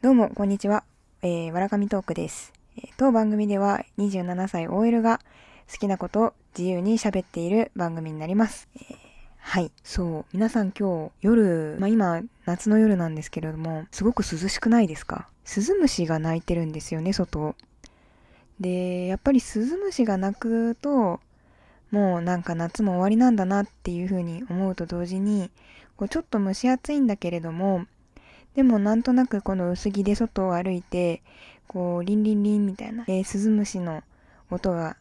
どうも、こんにちは。えー、わらかみトークです。えー当番組では27歳 OL が好きなことを自由に喋っている番組になります。えーはい。そう。皆さん今日夜、まあ今夏の夜なんですけれども、すごく涼しくないですか？スズムシが鳴いてるんですよね、外。で、やっぱりスズムシが鳴くと、もうなんか夏も終わりなんだなっていう風に思うと同時に、こうちょっと蒸し暑いんだけれども、でもなんとなくこの薄着で外を歩いて、こう、リンリンリンみたいな、えー、スズムシの音が、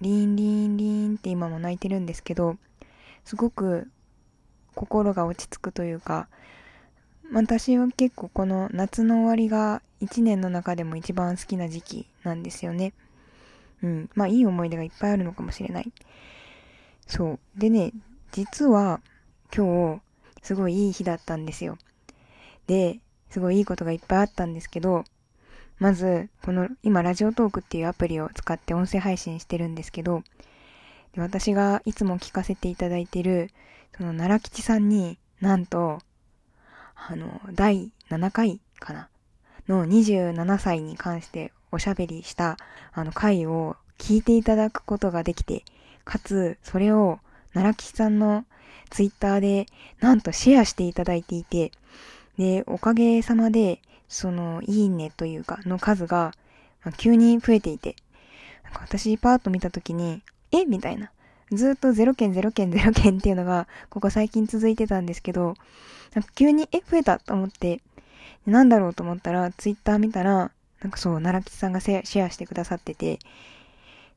リンリンリンって今も鳴いてるんですけど、すごく心が落ち着くというか、私は結構この夏の終わりが一年の中でも一番好きな時期なんですよね。うん。まあいい思い出がいっぱいあるのかもしれない。そう。でね、実は今日すごいいい日だったんですよ。で、すごいいいことがいっぱいあったんですけど、まず、この今ラジオトークっていうアプリを使って音声配信してるんですけど、私がいつも聞かせていただいてる、その奈良吉さんになんと、あの、第7回かな？の27歳に関しておしゃべりしたあの回を聞いていただくことができて、かつ、それを奈良吉さんのツイッターでなんとシェアしていただいていて、で、おかげさまで、その、いいねというか、の数が、急に増えていて、なんか私パーッと見たときに、え？みたいな。ずっと0件0件0件っていうのが、ここ最近続いてたんですけど、なんか急に、え、増えたと思って、なんだろうと思ったら、ツイッター見たら、なんかそう、奈良吉さんがシェアしてくださってて、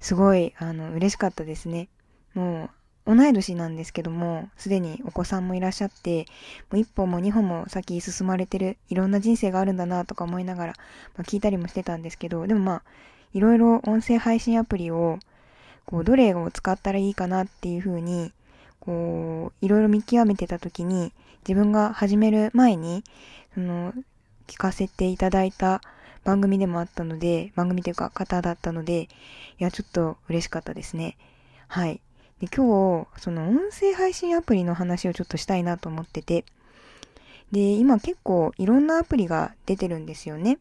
すごい、あの、嬉しかったですね。もう、同い年なんですけども、すでにお子さんもいらっしゃって、もう一歩も二歩も先進まれてる、いろんな人生があるんだなとか思いながら、まあ、聞いたりもしてたんですけど、でもまあ、いろいろ音声配信アプリを、こう、どれを使ったらいいかなっていうふうに、こう、いろいろ見極めてた時に、自分が始める前に、その、聞かせていただいた番組でもあったので、番組というか方だったので、いや、ちょっと嬉しかったですね。はい。で、今日、その音声配信アプリの話をちょっとしたいなと思ってて、で、今結構いろんなアプリが出てるんですよね。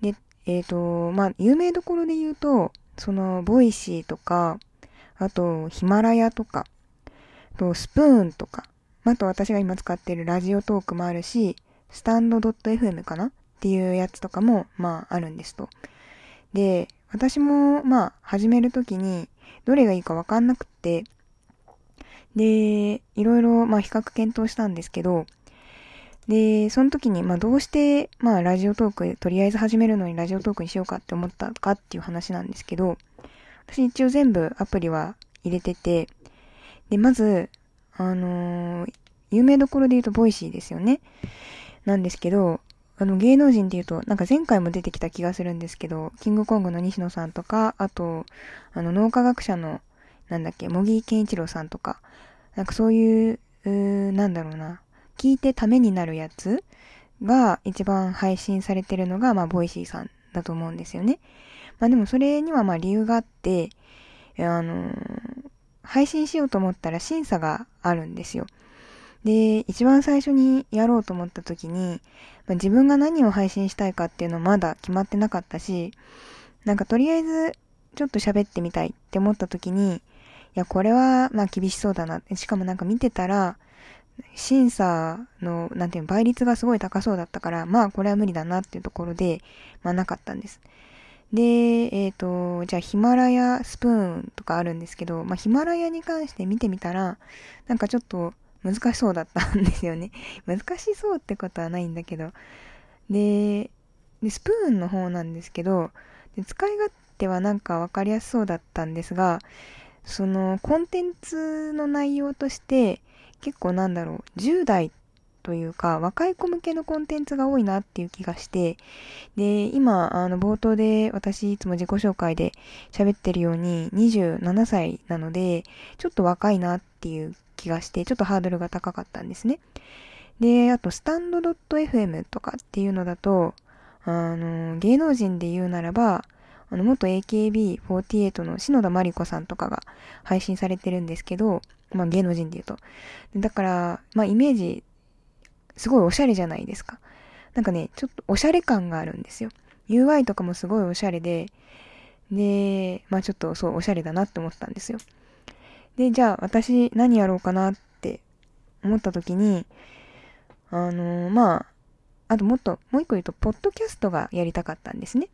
で、えっ、と、まあ、有名どころで言うと、その、ボイシーとか、あと、ヒマラヤとか、あと、スプーンとか、あと私が今使ってるラジオトークもあるし、スタンド .fm かな？っていうやつとかも、まあ、あるんですと。で、私も、まあ、始めるときに、どれがいいかわかんなくって、で、いろいろ、まあ、比較検討したんですけど、で、その時に、まあ、どうして、まあ、ラジオトーク、とりあえず始めるのにラジオトークにしようかって思ったかっていう話なんですけど、私一応全部アプリは入れてて、で、まず、あのー有名どころで言うとボイシーですよね。なんですけど、あの芸能人で言うと、なんか前回も出てきた気がするんですけど、キングコングの西野さんとか、あと、あの脳科学者の、なんだっけ、茂木健一郎さんとか、なんかそういう、うなんだろうな、聞いてためになるやつが一番配信されてるのが、まあ、ボイシーさんだと思うんですよね。まあでもそれにはまあ理由があって、あのー配信しようと思ったら審査があるんですよ。で、一番最初にやろうと思った時に、まあ自分が何を配信したいかっていうのまだ決まってなかったし、なんかとりあえずちょっと喋ってみたいって思った時に、いや、これはまあ厳しそうだな。しかもなんか見てたら、審査の、なんていうの、倍率がすごい高そうだったから、まあこれは無理だなっていうところで、まあなかったんです。で、えっ、と、じゃあヒマラヤスプーンとかあるんですけど、まあヒマラヤに関して見てみたら、なんかちょっと難しそうだったんですよね。難しそうってことはないんだけど。で、でスプーンの方なんですけど、で使い勝手はなんかわかりやすそうだったんですが、そのコンテンツの内容として結構なんだろう、10代というか若い子向けのコンテンツが多いなっていう気がして、で、今、あの冒頭で私いつも自己紹介で喋ってるように27歳なので、ちょっと若いなっていう気がして、ちょっとハードルが高かったんですね。で、あと、スタンド .fm とかっていうのだと、あの、芸能人で言うならば、あの、元 AKB48 の篠田麻里子さんとかが配信されてるんですけど、まあ芸能人で言うと。だから、まあイメージ、すごいおしゃれじゃないですか。なんかね、ちょっとおしゃれ感があるんですよ。UI とかもすごいおしゃれで、で、まあちょっとそうおしゃれだなって思ったんですよ。で、じゃあ私何やろうかなって思った時に、あのー、まあ、あともっと、もう一個言うと、ポッドキャストがやりたかったんですね。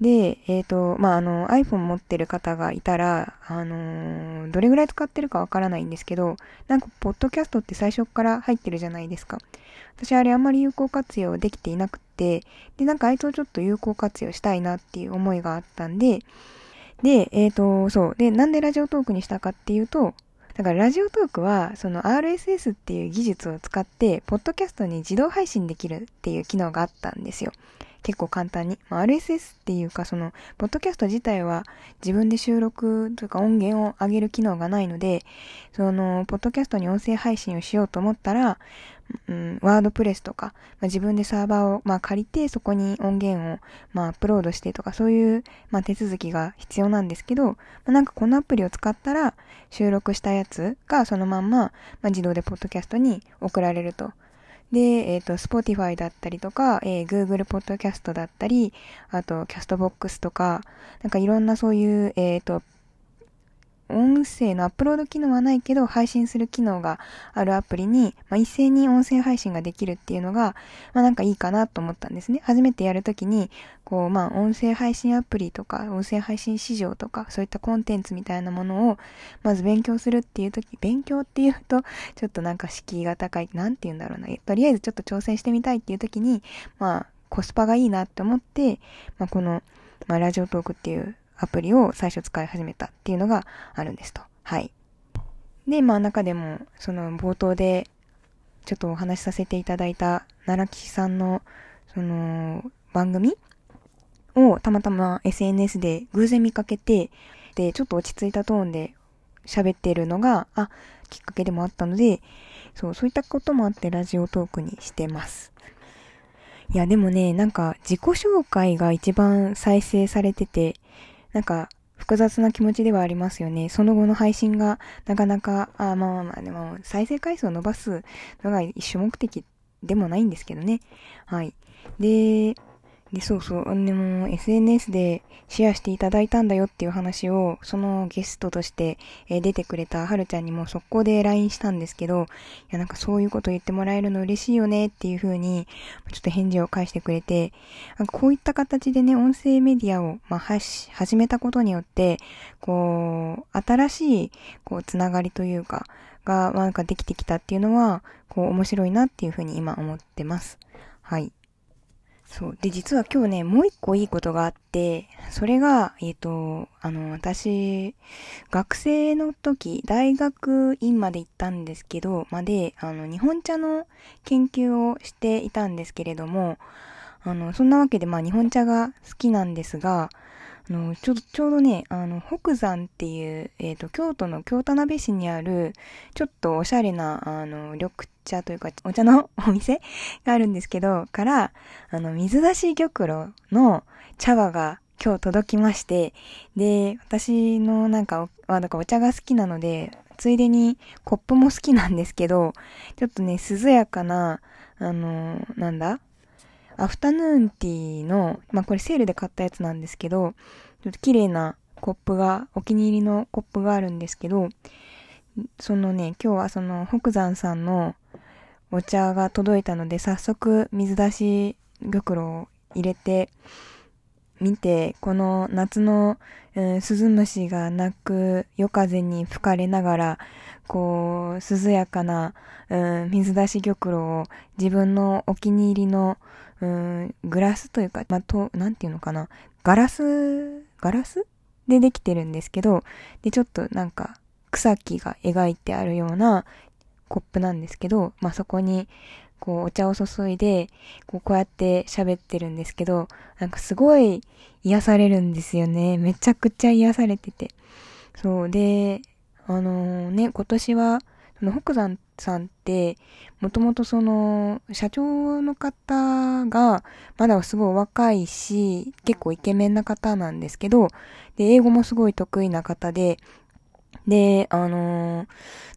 で、えっ、ー、と、まあ、あの、iPhone 持ってる方がいたら、あのー、どれぐらい使ってるかわからないんですけど、なんか、ポッドキャストって最初から入ってるじゃないですか。私、あれあんまり有効活用できていなくて、で、なんかあいつをちょっと有効活用したいなっていう思いがあったんで、で、えっ、ー、と、そう。で、なんでラジオトークにしたかっていうと、だからラジオトークは、その RSS っていう技術を使って、ポッドキャストに自動配信できるっていう機能があったんですよ。結構簡単に。まあ、RSS っていうか、その、ポッドキャスト自体は自分で収録というか音源を上げる機能がないので、その、ポッドキャストに音声配信をしようと思ったら、うん、ワードプレスとか、まあ、自分でサーバーを、まあ、借りて、そこに音源を、まあ、アップロードしてとか、そういう、まあ、手続きが必要なんですけど、まあ、なんかこのアプリを使ったら、収録したやつがそのまんま、まあ、自動でポッドキャストに送られると。で、えっ、ー、と、Spotify だったりとか、えー、Google Podcast だったり、あと、キャストボックスとか、なんかいろんなそういう、えっ、ー、と、音声のアップロード機能はないけど、配信する機能があるアプリに、まあ、一斉に音声配信ができるっていうのが、まあ、なんかいいかなと思ったんですね。初めてやるときに、こう、まあ、音声配信アプリとか、音声配信市場とか、そういったコンテンツみたいなものを、まず勉強するっていうとき、勉強っていうと、ちょっとなんか敷居が高い、なんて言うんだろうな。とりあえずちょっと挑戦してみたいっていうときに、まあ、コスパがいいなって思って、まあ、この、まあ、ラジオトークっていうアプリを最初使い始めたっていうのがあるんですと。はい。で、まあ中でも、その冒頭でちょっとお話しさせていただいた奈良吉さんの、その、番組をたまたま SNS で偶然見かけて、で、ちょっと落ち着いたトーンで喋ってるのが、あ、きっかけでもあったので、そう、そういったこともあってラジオトークにしてます。いや、でもね、なんか自己紹介が一番再生されてて、なんか、複雑な気持ちではありますよね。その後の配信がなかなか、あまあまあまあ、でも再生回数を伸ばすのが一種目的でもないんですけどね。はい。で、で、そうそう。でも、SNS でシェアしていただいたんだよっていう話を、そのゲストとして、え出てくれたはるちゃんにも速攻で LINE したんですけど、いや、なんかそういうこと言ってもらえるの嬉しいよねっていう風に、ちょっと返事を返してくれて、なんかこういった形でね、音声メディアを、まあ、始めたことによって、こう、新しい、こう、つながりというか、が、なんかできてきたっていうのは、こう、面白いなっていう風に今思ってます。はい。そう。で、実は今日ね、もう一個いいことがあって、それが、えっ、ー、と、あの、私、学生の時、大学院まで行ったんですけど、まで、あの、日本茶の研究をしていたんですけれども、あの、そんなわけで、まあ、日本茶が好きなんですが、あの、ちょ、ちょうどね、あの、北山っていう、えっ、ー、と、京都の京田辺市にある、ちょっとおしゃれな、あの、緑茶というか、お茶の お店があるんですけど、から、あの、水出し玉露の茶葉が今日届きまして、で、私のなんか、あ、だかお茶が好きなので、ついでにコップも好きなんですけど、ちょっとね、涼やかな、あの、なんだ？アフタヌーンティーの、まあ、これセールで買ったやつなんですけど、ちょっと綺麗なコップが、お気に入りのコップがあるんですけど、そのね、今日はその北山さんのお茶が届いたので、早速水出し玉露を入れてみて、この夏の、うん、鈴虫が鳴く夜風に吹かれながら、こう、涼やかな、うん、水出し玉露を自分のお気に入りのうん、グラスというか、まあ、と、なんていうのかな。ガラス、ガラスでできてるんですけど、で、ちょっとなんか、草木が描いてあるようなコップなんですけど、まあ、そこに、こう、お茶を注いで、こう、こうやって喋ってるんですけど、なんかすごい癒されるんですよね。めちゃくちゃ癒されてて。そう。で、あのー、ね、今年は、その北山さんって、もともとその、社長の方が、まだすごい若いし、結構イケメンな方なんですけど、で、英語もすごい得意な方で、で、あのー、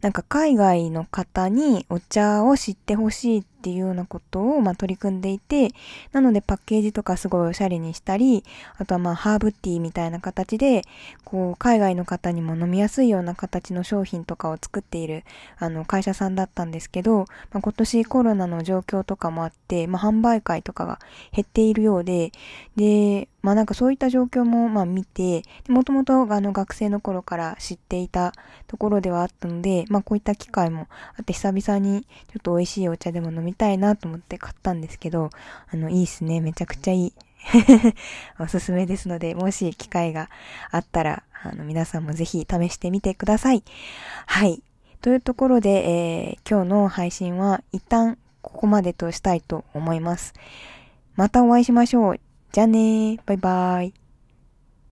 なんか海外の方にお茶を知ってほしいってっていうようなことを、まあ、取り組んでいて、なのでパッケージとかすごいおしゃれにしたり、あとはまあ、ハーブティーみたいな形で、こう、海外の方にも飲みやすいような形の商品とかを作っている、あの、会社さんだったんですけど、まあ、今年コロナの状況とかもあって、まあ、販売会とかが減っているようで、で、まあなんかそういった状況もまあ見て、もともとあの学生の頃から知っていたところではあったので、まあこういった機会もあって久々にちょっと美味しいお茶でも飲みみたいなと思って買ったんですけど、あのいいっすね。めちゃくちゃいい。おすすめですので、もし機会があったら、あの皆さんもぜひ試してみてください。はい。というところで、えー、今日の配信は一旦ここまでとしたいと思います。またお会いしましょう。じゃあねー。バイバーイ。